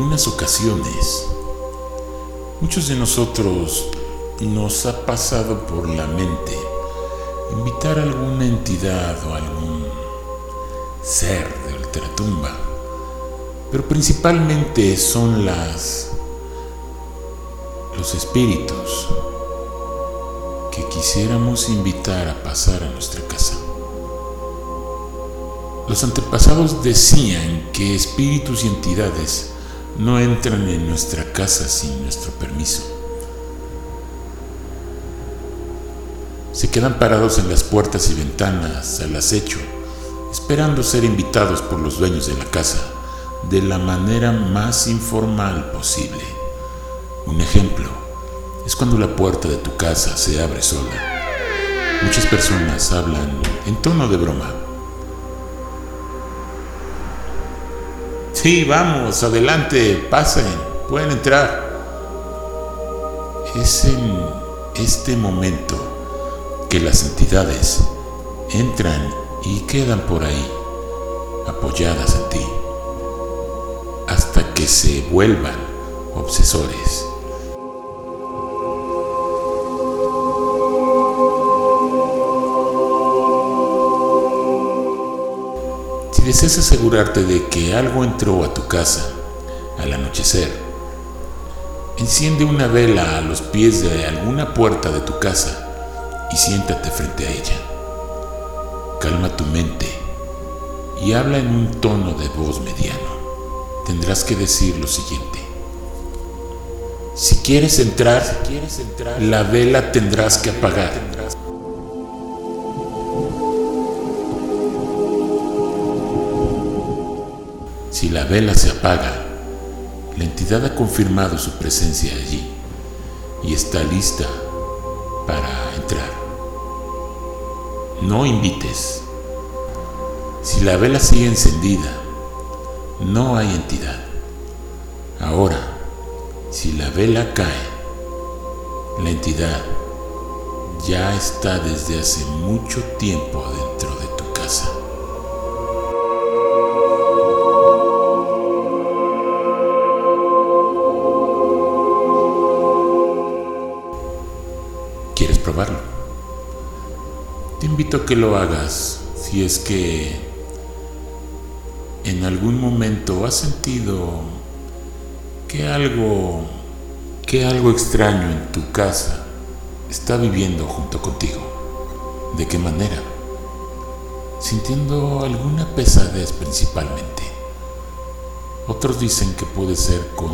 ocasiones, muchos de nosotros nos ha pasado por la mente invitar a alguna entidad o algún ser de ultratumba, pero principalmente son las los espíritus que quisiéramos invitar a pasar a nuestra casa. Los antepasados decían que espíritus y entidades no entran en nuestra casa sin nuestro permiso. Se quedan parados en las puertas y ventanas al acecho, esperando ser invitados por los dueños de la casa de la manera más informal posible. Un ejemplo es cuando la puerta de tu casa se abre sola. Muchas personas hablan en tono de broma. Sí, vamos, adelante, pasen, pueden entrar. Es en este momento que las entidades entran y quedan por ahí, apoyadas en ti, hasta que se vuelvan obsesores. Deseas asegurarte de que algo entró a tu casa al anochecer, enciende una vela a los pies de alguna puerta de tu casa y siéntate frente a ella. Calma tu mente y habla en un tono de voz mediano. Tendrás que decir lo siguiente. Si quieres entrar, la vela tendrás que apagar. Si la vela se apaga, la entidad ha confirmado su presencia allí y está lista para entrar. No invites. Si la vela sigue encendida, no hay entidad. Ahora, si la vela cae, la entidad ya está desde hace mucho tiempo dentro de tu casa. Te invito a que lo hagas si es que en algún momento has sentido que algo que algo extraño en tu casa está viviendo junto contigo. ¿De qué manera? Sintiendo alguna pesadez principalmente. Otros dicen que puede ser con,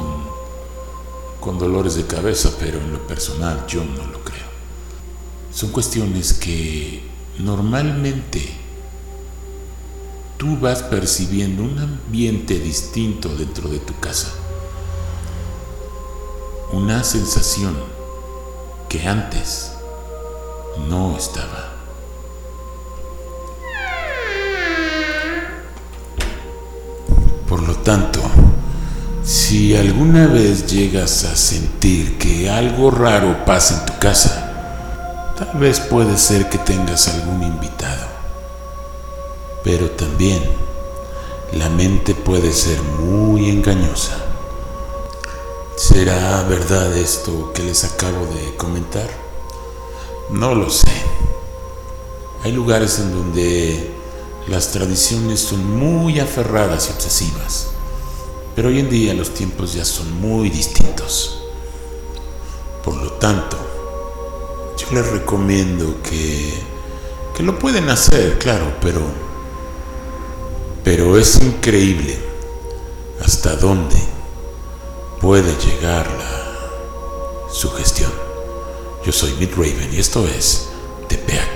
con dolores de cabeza, pero en lo personal yo no lo creo son cuestiones que normalmente tú vas percibiendo un ambiente distinto dentro de tu casa. Una sensación que antes no estaba. Por lo tanto, si alguna vez llegas a sentir que algo raro pasa en tu casa, Tal vez puede ser que tengas algún invitado, pero también la mente puede ser muy engañosa. ¿Será verdad esto que les acabo de comentar? No lo sé. Hay lugares en donde las tradiciones son muy aferradas y obsesivas, pero hoy en día los tiempos ya son muy distintos. Por lo tanto, yo les recomiendo que, que lo pueden hacer, claro, pero, pero es increíble hasta dónde puede llegar la sugestión. Yo soy Mitt Raven y esto es TPA